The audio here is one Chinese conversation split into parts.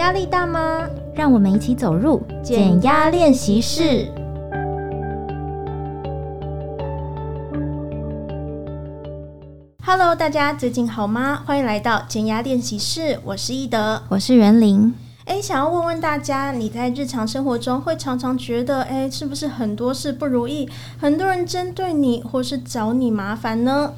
压力大吗？让我们一起走入减压练习室。Hello，大家最近好吗？欢迎来到减压练习室，我是易德，我是袁玲。哎，想要问问大家，你在日常生活中会常常觉得，哎，是不是很多事不如意，很多人针对你，或是找你麻烦呢？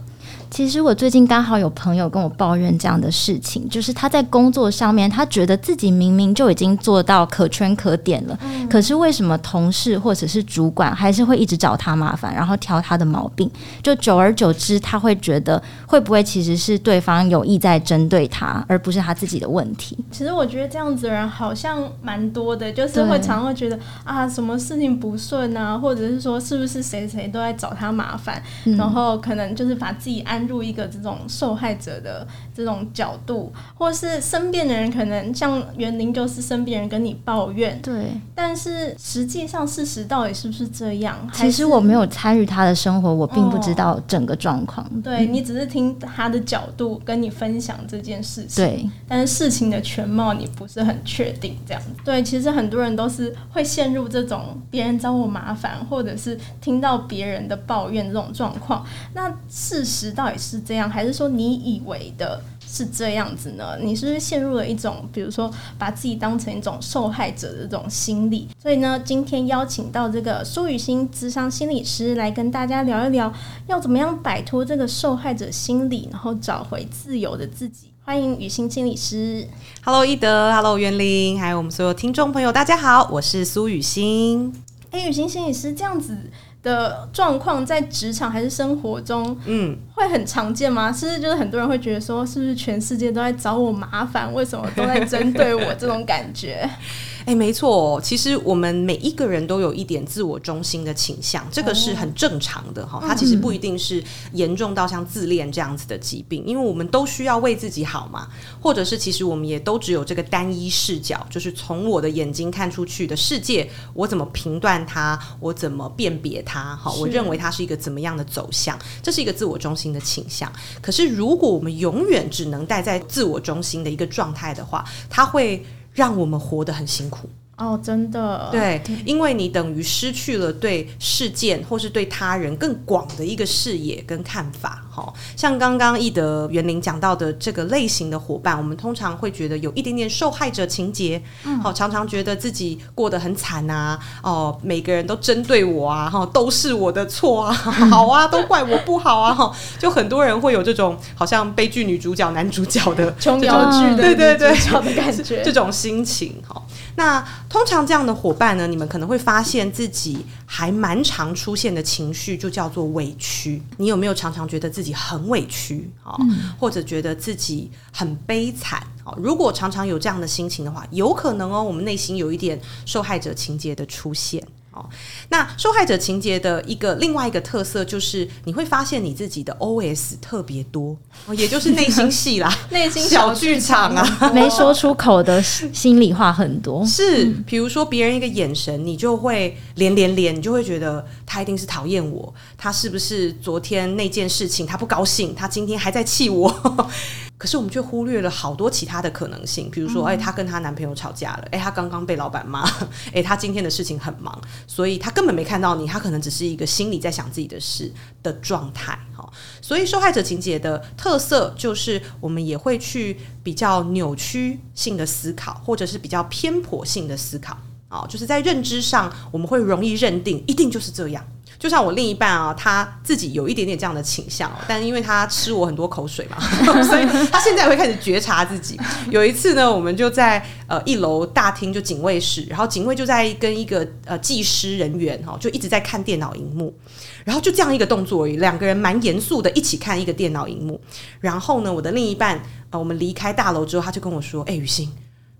其实我最近刚好有朋友跟我抱怨这样的事情，就是他在工作上面，他觉得自己明明就已经做到可圈可点了，嗯、可是为什么同事或者是主管还是会一直找他麻烦，然后挑他的毛病？就久而久之，他会觉得会不会其实是对方有意在针对他，而不是他自己的问题？其实我觉得这样子的人好像蛮多的，就是会常常会觉得啊，什么事情不顺啊，或者是说是不是谁谁都在找他麻烦，嗯、然后可能就是把自己安。入一个这种受害者的这种角度，或是身边的人可能像园林，就是身边人跟你抱怨，对。但是实际上事实到底是不是这样？其实我没有参与他的生活，我并不知道整个状况。哦、对，你只是听他的角度跟你分享这件事情，对。但是事情的全貌你不是很确定，这样。对，其实很多人都是会陷入这种别人找我麻烦，或者是听到别人的抱怨这种状况。那事实到底是这样，还是说你以为的是这样子呢？你是不是陷入了一种，比如说把自己当成一种受害者的这种心理？所以呢，今天邀请到这个苏雨欣智商心理师来跟大家聊一聊，要怎么样摆脱这个受害者心理，然后找回自由的自己。欢迎雨欣心理师。Hello，易德，Hello，袁玲，还有我们所有听众朋友，大家好，我是苏雨欣。哎，雨欣心理师这样子。的状况在职场还是生活中，嗯，会很常见吗？是不是就是很多人会觉得说，是不是全世界都在找我麻烦？为什么都在针对我？这种感觉。哎、欸，没错，其实我们每一个人都有一点自我中心的倾向，这个是很正常的哈。它其实不一定是严重到像自恋这样子的疾病，因为我们都需要为自己好嘛，或者是其实我们也都只有这个单一视角，就是从我的眼睛看出去的世界，我怎么评断它，我怎么辨别它，哈，我认为它是一个怎么样的走向，这是一个自我中心的倾向。可是如果我们永远只能待在自我中心的一个状态的话，它会。让我们活得很辛苦。哦，真的，对，因为你等于失去了对事件或是对他人更广的一个视野跟看法。好，像刚刚易德、园林讲到的这个类型的伙伴，我们通常会觉得有一点点受害者情节，好、嗯，常常觉得自己过得很惨啊，哦，每个人都针对我啊，哈，都是我的错啊，好啊，都怪我不好啊，哈，就很多人会有这种好像悲剧女主角、男主角的琼瑶剧的对对对。的感觉，这种心情，哈，那。通常这样的伙伴呢，你们可能会发现自己还蛮常出现的情绪，就叫做委屈。你有没有常常觉得自己很委屈啊？嗯、或者觉得自己很悲惨？如果常常有这样的心情的话，有可能哦，我们内心有一点受害者情节的出现。哦，那受害者情节的一个另外一个特色就是，你会发现你自己的 OS 特别多，也就是内心戏啦，内心小剧场啊，没说出口的心里话很多。是，比如说别人一个眼神，你就会连连连，你就会觉得他一定是讨厌我，他是不是昨天那件事情他不高兴，他今天还在气我。可是我们却忽略了好多其他的可能性，比如说，哎，她跟她男朋友吵架了，哎，她刚刚被老板骂，哎，她今天的事情很忙，所以她根本没看到你，她可能只是一个心里在想自己的事的状态，哈。所以受害者情节的特色就是，我们也会去比较扭曲性的思考，或者是比较偏颇性的思考，啊，就是在认知上，我们会容易认定一定就是这样。就像我另一半啊，他自己有一点点这样的倾向，但因为他吃我很多口水嘛，所以他现在会开始觉察自己。有一次呢，我们就在呃一楼大厅就警卫室，然后警卫就在跟一个呃技师人员哈，就一直在看电脑荧幕，然后就这样一个动作而已，两个人蛮严肃的一起看一个电脑荧幕。然后呢，我的另一半呃，我们离开大楼之后，他就跟我说：“哎，雨欣，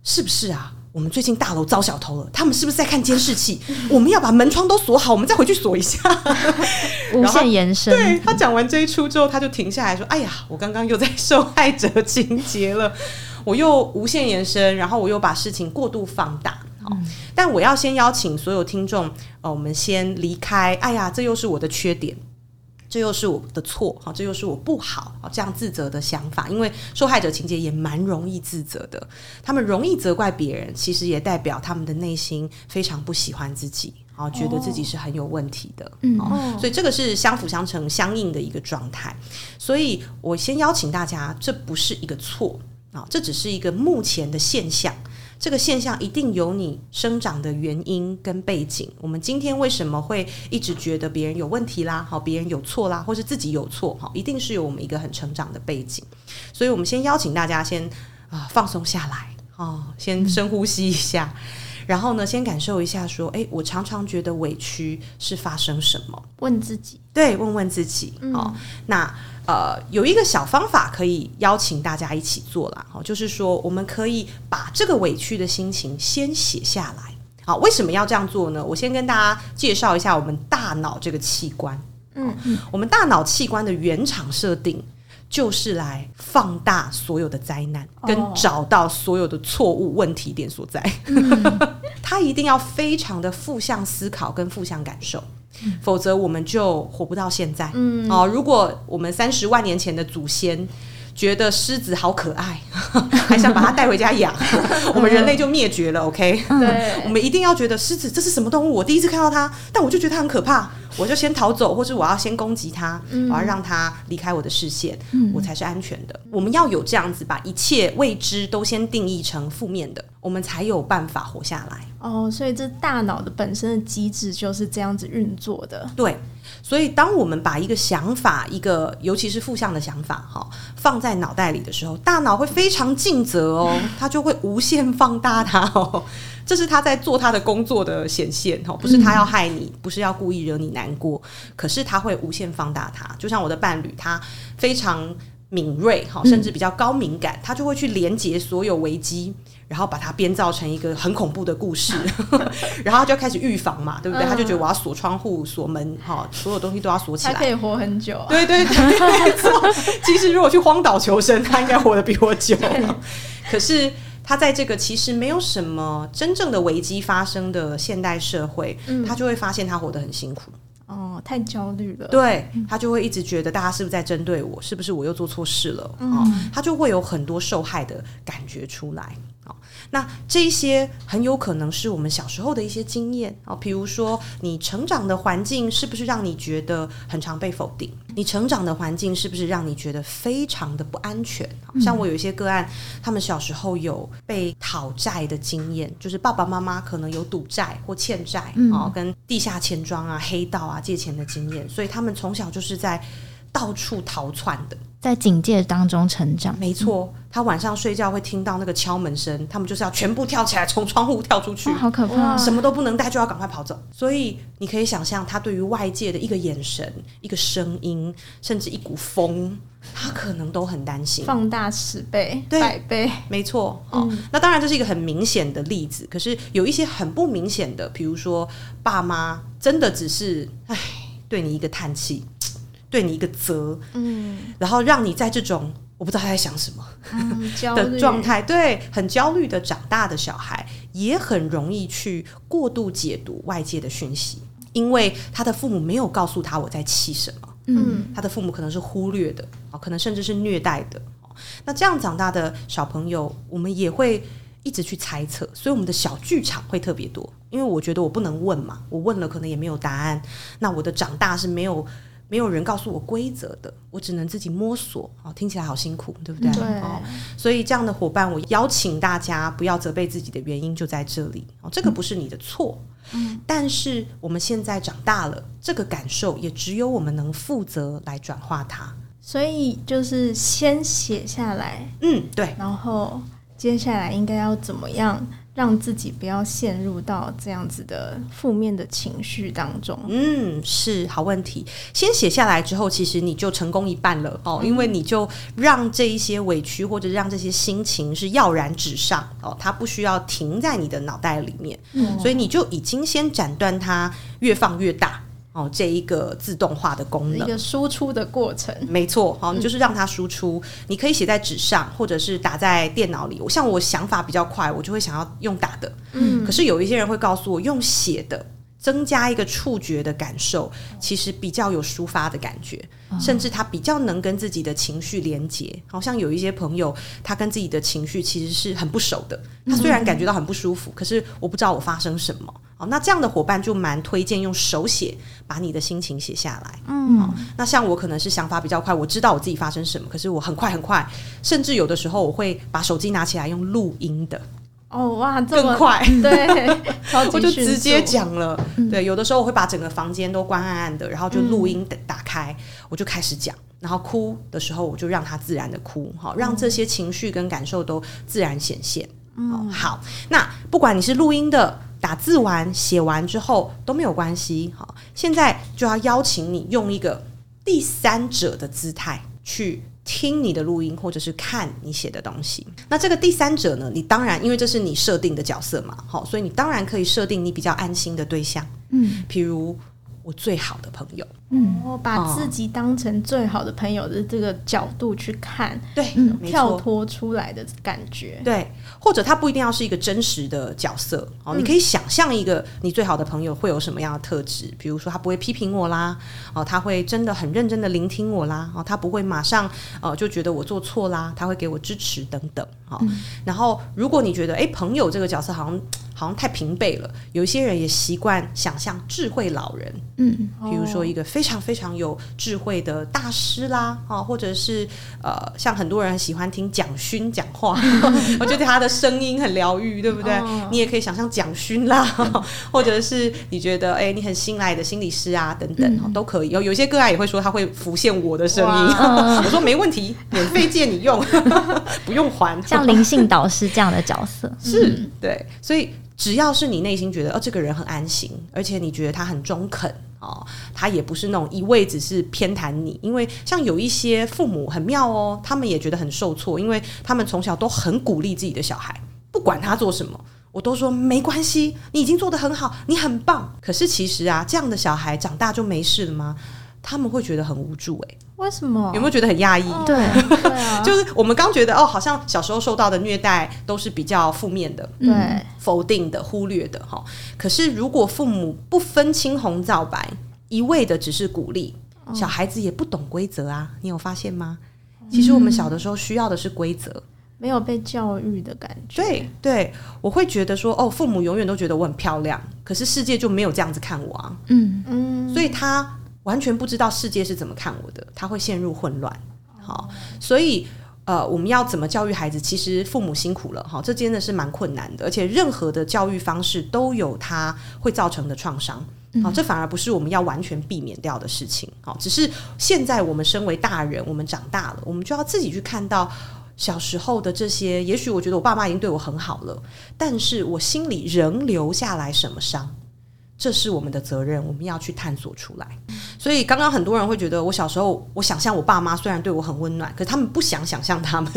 是不是啊？”我们最近大楼遭小偷了，他们是不是在看监视器？我们要把门窗都锁好，我们再回去锁一下。无限延伸。对，他讲完这一出之后，他就停下来说：“哎呀，我刚刚又在受害者情节了，我又无限延伸，然后我又把事情过度放大。”嗯，但我要先邀请所有听众，呃，我们先离开。哎呀，这又是我的缺点。这又是我的错，好，这又是我不好，好，这样自责的想法，因为受害者情节也蛮容易自责的，他们容易责怪别人，其实也代表他们的内心非常不喜欢自己，啊，觉得自己是很有问题的，嗯，所以这个是相辅相成、相应的一个状态。所以我先邀请大家，这不是一个错啊，这只是一个目前的现象。这个现象一定有你生长的原因跟背景。我们今天为什么会一直觉得别人有问题啦？好，别人有错啦，或是自己有错？好，一定是有我们一个很成长的背景。所以，我们先邀请大家先啊放松下来，哦，先深呼吸一下，然后呢，先感受一下，说，诶，我常常觉得委屈是发生什么？问自己，对，问问自己。哦，那。呃，有一个小方法可以邀请大家一起做啦，好，就是说我们可以把这个委屈的心情先写下来。好，为什么要这样做呢？我先跟大家介绍一下我们大脑这个器官。嗯嗯，我们大脑器官的原厂设定就是来放大所有的灾难，跟找到所有的错误问题点所在。他、一定要非常的负向思考跟负向感受。否则我们就活不到现在。嗯，哦，如果我们三十万年前的祖先觉得狮子好可爱，还想把它带回家养，我们人类就灭绝了。OK，对，我们一定要觉得狮子这是什么动物？我第一次看到它，但我就觉得它很可怕。我就先逃走，或是我要先攻击他，嗯、我要让他离开我的视线，嗯、我才是安全的。我们要有这样子，把一切未知都先定义成负面的，我们才有办法活下来。哦，所以这大脑的本身的机制就是这样子运作的。对，所以当我们把一个想法，一个尤其是负向的想法，哈，放在脑袋里的时候，大脑会非常尽责哦，它就会无限放大它哦。这是他在做他的工作的显现哈，不是他要害你，不是要故意惹你难过，可是他会无限放大他。就像我的伴侣，他非常敏锐哈，甚至比较高敏感，他就会去连接所有危机，然后把它编造成一个很恐怖的故事，然后他就开始预防嘛，对不对？他就觉得我要锁窗户、锁门哈，所有东西都要锁起来，他可以活很久。啊对对对，没错。其实如果去荒岛求生，他应该活得比我久。可是。他在这个其实没有什么真正的危机发生的现代社会，嗯、他就会发现他活得很辛苦。哦，太焦虑了。对，他就会一直觉得大家是不是在针对我？是不是我又做错事了？嗯、哦，他就会有很多受害的感觉出来。哦，那这些很有可能是我们小时候的一些经验哦，比如说你成长的环境是不是让你觉得很常被否定？你成长的环境是不是让你觉得非常的不安全？像我有一些个案，他们小时候有被讨债的经验，就是爸爸妈妈可能有赌债或欠债啊，跟地下钱庄啊、黑道啊借钱的经验，所以他们从小就是在到处逃窜的。在警戒当中成长，没错。他晚上睡觉会听到那个敲门声，他们就是要全部跳起来，从窗户跳出去，好可怕！什么都不能带，就要赶快跑走。所以你可以想象，他对于外界的一个眼神、一个声音，甚至一股风，他可能都很担心。放大十倍、对百倍，没错。哦，嗯、那当然这是一个很明显的例子，可是有一些很不明显的，比如说爸妈真的只是唉，对你一个叹气。对你一个责，嗯，然后让你在这种我不知道他在想什么、嗯、的状态，对，很焦虑的长大的小孩，也很容易去过度解读外界的讯息，因为他的父母没有告诉他我在气什么，嗯，他的父母可能是忽略的，可能甚至是虐待的，那这样长大的小朋友，我们也会一直去猜测，所以我们的小剧场会特别多，因为我觉得我不能问嘛，我问了可能也没有答案，那我的长大是没有。没有人告诉我规则的，我只能自己摸索。哦，听起来好辛苦，对不对？对。哦，所以这样的伙伴，我邀请大家不要责备自己的原因就在这里。哦，这个不是你的错。嗯。但是我们现在长大了，这个感受也只有我们能负责来转化它。所以就是先写下来。嗯，对。然后接下来应该要怎么样？让自己不要陷入到这样子的负面的情绪当中。嗯，是好问题。先写下来之后，其实你就成功一半了哦，因为你就让这一些委屈或者让这些心情是跃然纸上哦，它不需要停在你的脑袋里面，嗯，所以你就已经先斩断它，越放越大。哦，这一个自动化的功能，一个输出的过程，没错。好，你就是让它输出，嗯、你可以写在纸上，或者是打在电脑里。我像我想法比较快，我就会想要用打的。嗯，可是有一些人会告诉我，用写的增加一个触觉的感受，其实比较有抒发的感觉，甚至他比较能跟自己的情绪连接。好像有一些朋友，他跟自己的情绪其实是很不熟的。他虽然感觉到很不舒服，可是我不知道我发生什么。好，那这样的伙伴就蛮推荐用手写把你的心情写下来。嗯，那像我可能是想法比较快，我知道我自己发生什么，可是我很快很快，甚至有的时候我会把手机拿起来用录音的。哦哇，更快，对，我就直接讲了。对，有的时候我会把整个房间都关暗暗的，然后就录音打开，我就开始讲。然后哭的时候，我就让他自然的哭，好，让这些情绪跟感受都自然显现。嗯，好，那不管你是录音的、打字完、写完之后都没有关系。好，现在就要邀请你用一个第三者的姿态去。听你的录音，或者是看你写的东西。那这个第三者呢？你当然，因为这是你设定的角色嘛，好，所以你当然可以设定你比较安心的对象，嗯，譬如我最好的朋友。嗯，我把自己当成最好的朋友的这个角度去看，对，嗯，跳脱出来的感觉，对，或者他不一定要是一个真实的角色哦，你可以想象一个你最好的朋友会有什么样的特质，比如说他不会批评我啦，哦，他会真的很认真的聆听我啦，哦，他不会马上呃就觉得我做错啦，他会给我支持等等，哦，然后如果你觉得诶，朋友这个角色好像好像太平辈了，有一些人也习惯想象智慧老人，嗯，比如说一个非非常非常有智慧的大师啦，啊，或者是呃，像很多人喜欢听蒋勋讲话，我觉得他的声音很疗愈，对不对？哦、你也可以想象蒋勋啦，或者是你觉得哎，你很信赖的心理师啊，等等，嗯、都可以。有有些个案也会说他会浮现我的声音，我说没问题，免费借你用，不用还。像灵性导师这样的角色，是对，所以只要是你内心觉得哦，这个人很安心，而且你觉得他很中肯。哦，他也不是那种一味只是偏袒你，因为像有一些父母很妙哦，他们也觉得很受挫，因为他们从小都很鼓励自己的小孩，不管他做什么，我都说没关系，你已经做得很好，你很棒。可是其实啊，这样的小孩长大就没事了吗？他们会觉得很无助诶、为什么？有没有觉得很压抑？哦、对，对啊、就是我们刚觉得哦，好像小时候受到的虐待都是比较负面的，对，否定的、忽略的哈。可是如果父母不分青红皂白，一味的只是鼓励，小孩子也不懂规则啊，你有发现吗？其实我们小的时候需要的是规则，嗯、没有被教育的感觉。对对，我会觉得说，哦，父母永远都觉得我很漂亮，可是世界就没有这样子看我啊。嗯嗯，所以他。完全不知道世界是怎么看我的，他会陷入混乱。好，所以呃，我们要怎么教育孩子？其实父母辛苦了，哈，这真的是蛮困难的。而且任何的教育方式都有它会造成的创伤。好，这反而不是我们要完全避免掉的事情。好，只是现在我们身为大人，我们长大了，我们就要自己去看到小时候的这些。也许我觉得我爸妈已经对我很好了，但是我心里仍留下来什么伤？这是我们的责任，我们要去探索出来。所以刚刚很多人会觉得，我小时候，我想象我爸妈虽然对我很温暖，可是他们不想想象他们，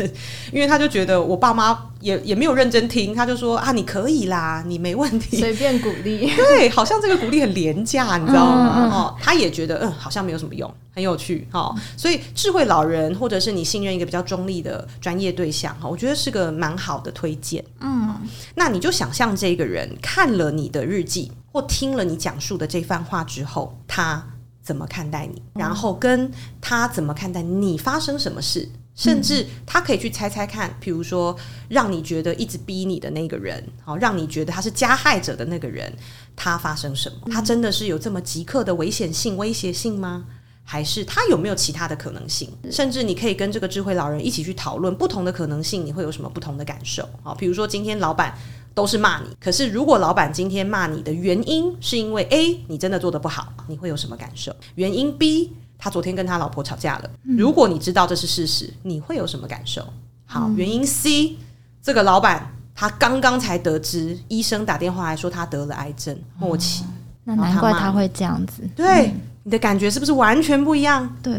因为他就觉得我爸妈也也没有认真听，他就说啊，你可以啦，你没问题，随便鼓励，对，好像这个鼓励很廉价，你知道吗？哦，他也觉得嗯，好像没有什么用，很有趣，哦，所以智慧老人或者是你信任一个比较中立的专业对象，哈，我觉得是个蛮好的推荐。嗯，那你就想象这个人看了你的日记。或听了你讲述的这番话之后，他怎么看待你？然后跟他怎么看待你发生什么事？甚至他可以去猜猜看，比如说让你觉得一直逼你的那个人，好，让你觉得他是加害者的那个人，他发生什么？他真的是有这么即刻的危险性、威胁性吗？还是他有没有其他的可能性？甚至你可以跟这个智慧老人一起去讨论不同的可能性，你会有什么不同的感受？好，比如说今天老板。都是骂你，可是如果老板今天骂你的原因是因为 A，你真的做得不好，你会有什么感受？原因 B，他昨天跟他老婆吵架了。如果你知道这是事实，你会有什么感受？好，原因 C，这个老板他刚刚才得知医生打电话来说他得了癌症末期，那难怪他会这样子。对，你的感觉是不是完全不一样？对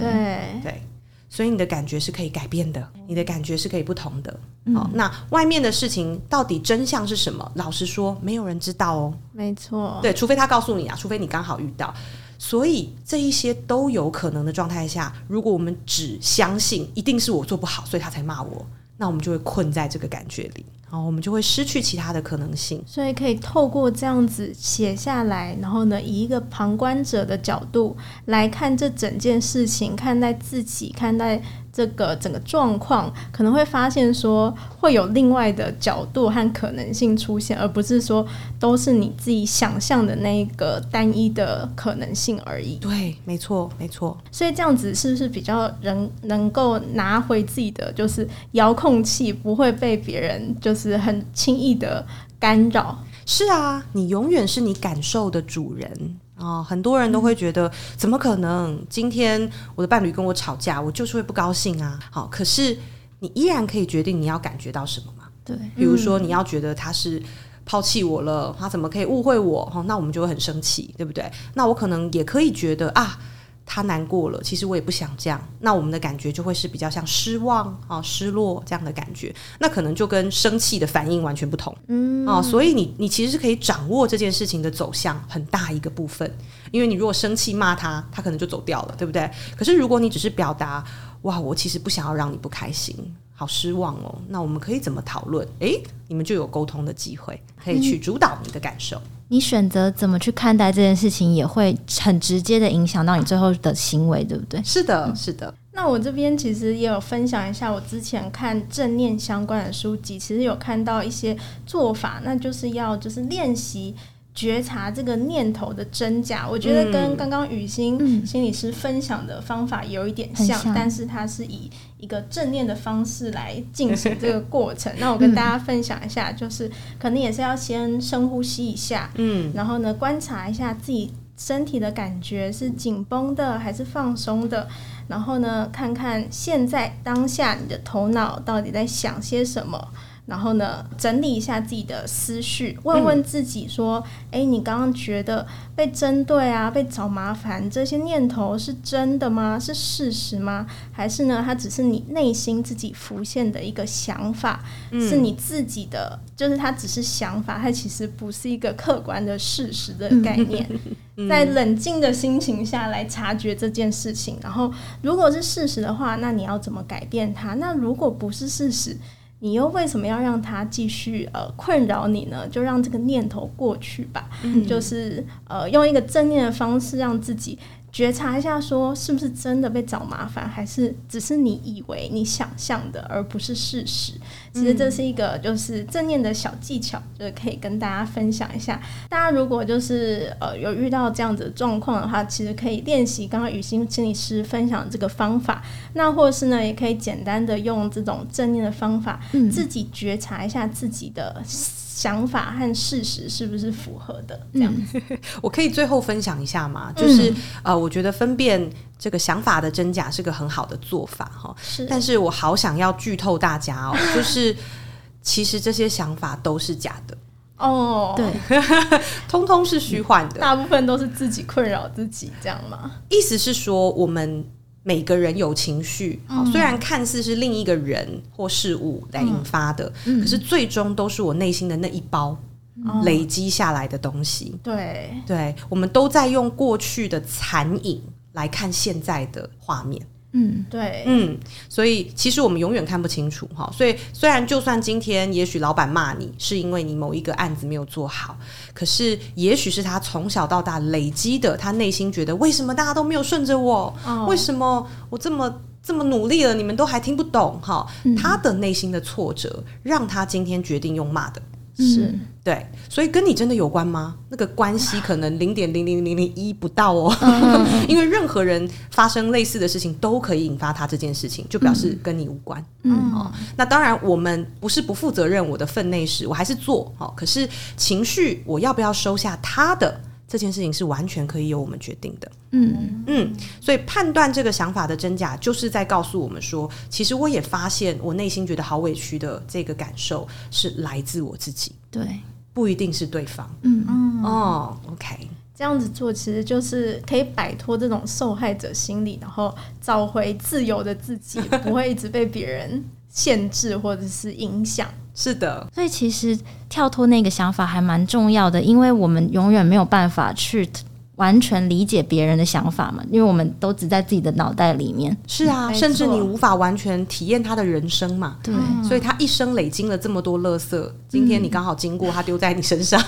对。所以你的感觉是可以改变的，你的感觉是可以不同的。好，那外面的事情到底真相是什么？老实说，没有人知道哦。没错，对，除非他告诉你啊，除非你刚好遇到。所以这一些都有可能的状态下，如果我们只相信一定是我做不好，所以他才骂我，那我们就会困在这个感觉里。然后我们就会失去其他的可能性。所以可以透过这样子写下来，然后呢，以一个旁观者的角度来看这整件事情，看待自己，看待。这个整个状况可能会发现说，会有另外的角度和可能性出现，而不是说都是你自己想象的那个单一的可能性而已。对，没错，没错。所以这样子是不是比较能能够拿回自己的就是遥控器，不会被别人就是很轻易的干扰？是啊，你永远是你感受的主人。哦，很多人都会觉得，怎么可能？今天我的伴侣跟我吵架，我就是会不高兴啊。好，可是你依然可以决定你要感觉到什么嘛？对，比如说你要觉得他是抛弃我了，他怎么可以误会我？哈，那我们就会很生气，对不对？那我可能也可以觉得啊。他难过了，其实我也不想这样。那我们的感觉就会是比较像失望啊、失落这样的感觉。那可能就跟生气的反应完全不同。嗯，哦，所以你你其实是可以掌握这件事情的走向很大一个部分。因为你如果生气骂他，他可能就走掉了，对不对？可是如果你只是表达，哇，我其实不想要让你不开心。好失望哦，那我们可以怎么讨论？诶，你们就有沟通的机会，可以去主导你的感受。嗯，你选择怎么去看待这件事情，也会很直接的影响到你最后的行为，对不对？是的，是的。那我这边其实也有分享一下，我之前看正念相关的书籍，其实有看到一些做法，那就是要就是练习。觉察这个念头的真假，我觉得跟刚刚雨欣心理师分享的方法有一点像，嗯像，但是它是以一个正念的方式来进行这个过程。那我跟大家分享一下，就是可能也是要先深呼吸一下，嗯，然后呢，观察一下自己身体的感觉是紧绷的还是放松的，然后呢，看看现在当下你的头脑到底在想些什么。然后呢，整理一下自己的思绪，问问自己说：“哎、嗯，你刚刚觉得被针对啊，被找麻烦，这些念头是真的吗？是事实吗？还是呢，它只是你内心自己浮现的一个想法，嗯、是你自己的，就是它只是想法，它其实不是一个客观的事实的概念。嗯、在冷静的心情下来察觉这件事情，然后如果是事实的话，那你要怎么改变它？那如果不是事实，你又为什么要让它继续呃困扰你呢？就让这个念头过去吧，嗯、就是呃用一个正念的方式让自己。觉察一下，说是不是真的被找麻烦，还是只是你以为你想象的，而不是事实？其实这是一个就是正念的小技巧，就是可以跟大家分享一下。大家如果就是呃有遇到这样子的状况的话，其实可以练习刚刚雨欣心理师分享的这个方法。那或是呢，也可以简单的用这种正念的方法，嗯、自己觉察一下自己的。想法和事实是不是符合的？这样子，嗯、我可以最后分享一下吗？就是、嗯、呃，我觉得分辨这个想法的真假是个很好的做法哈。是，但是我好想要剧透大家哦，就是其实这些想法都是假的哦，对，通通是虚幻的，大部分都是自己困扰自己，这样吗？意思是说我们。每个人有情绪，好，虽然看似是另一个人或事物来引发的，嗯、可是最终都是我内心的那一包累积下来的东西。嗯、对，对，我们都在用过去的残影来看现在的画面。嗯，对，嗯，所以其实我们永远看不清楚哈。所以虽然就算今天也许老板骂你是因为你某一个案子没有做好，可是也许是他从小到大累积的，他内心觉得为什么大家都没有顺着我？哦，为什么我这么这么努力了，你们都还听不懂？哈，他的内心的挫折让他今天决定用骂的。是对，所以跟你真的有关吗？那个关系可能零点零零零零一不到哦，因为任何人发生类似的事情都可以引发他这件事情，就表示跟你无关。嗯，哦，那当然我们不是不负责任，我的分内事我还是做。哦，可是情绪我要不要收下他的？这件事情是完全可以由我们决定的。嗯嗯，所以判断这个想法的真假，就是在告诉我们说，其实我也发现我内心觉得好委屈的这个感受是来自我自己。对，不一定是对方。嗯嗯哦，OK，这样子做其实就是可以摆脱这种受害者心理，然后找回自由的自己，不会一直被别人限制或者是影响。是的，所以其实跳脱那个想法还蛮重要的，因为我们永远没有办法去完全理解别人的想法嘛，因为我们都只在自己的脑袋里面。是啊，甚至你无法完全体验他的人生嘛。对，所以他一生累积了这么多垃圾，今天你刚好经过，他丢在你身上，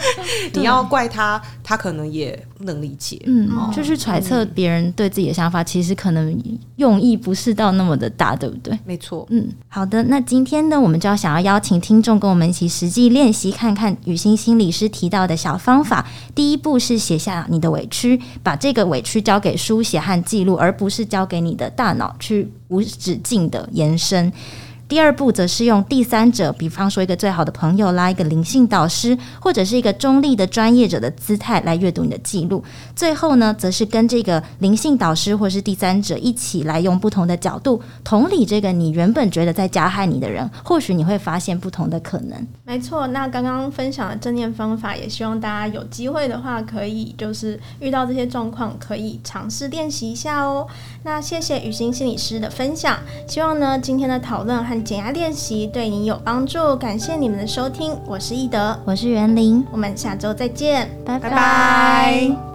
你要怪他，他可能也不能理解。嗯，就是揣测别人对自己的想法，其实可能用意不是到那么的大，对不对？没错。嗯，好的，那今天呢，我们就要想要邀请听众跟我们一起实际练习，看看雨欣心理师提到的小方法。第一步是写下你的委屈，把这个委屈交给书写和记录，而不是交给你的大脑去无止境的延伸。第二步则是用第三者，比方说一个最好的朋友啦，一个灵性导师，或者是一个中立的专业者的姿态来阅读你的记录。最后呢，则是跟这个灵性导师或是第三者一起来用不同的角度同理这个你原本觉得在加害你的人，或许你会发现不同的可能。没错，那刚刚分享的正念方法，也希望大家有机会的话，可以就是遇到这些状况，可以尝试练习一下哦。那谢谢雨欣心理师的分享，希望呢今天的讨论和减压练习对你有帮助。感谢你们的收听，我是易德，我是袁林，我们下周再见，拜拜。拜拜。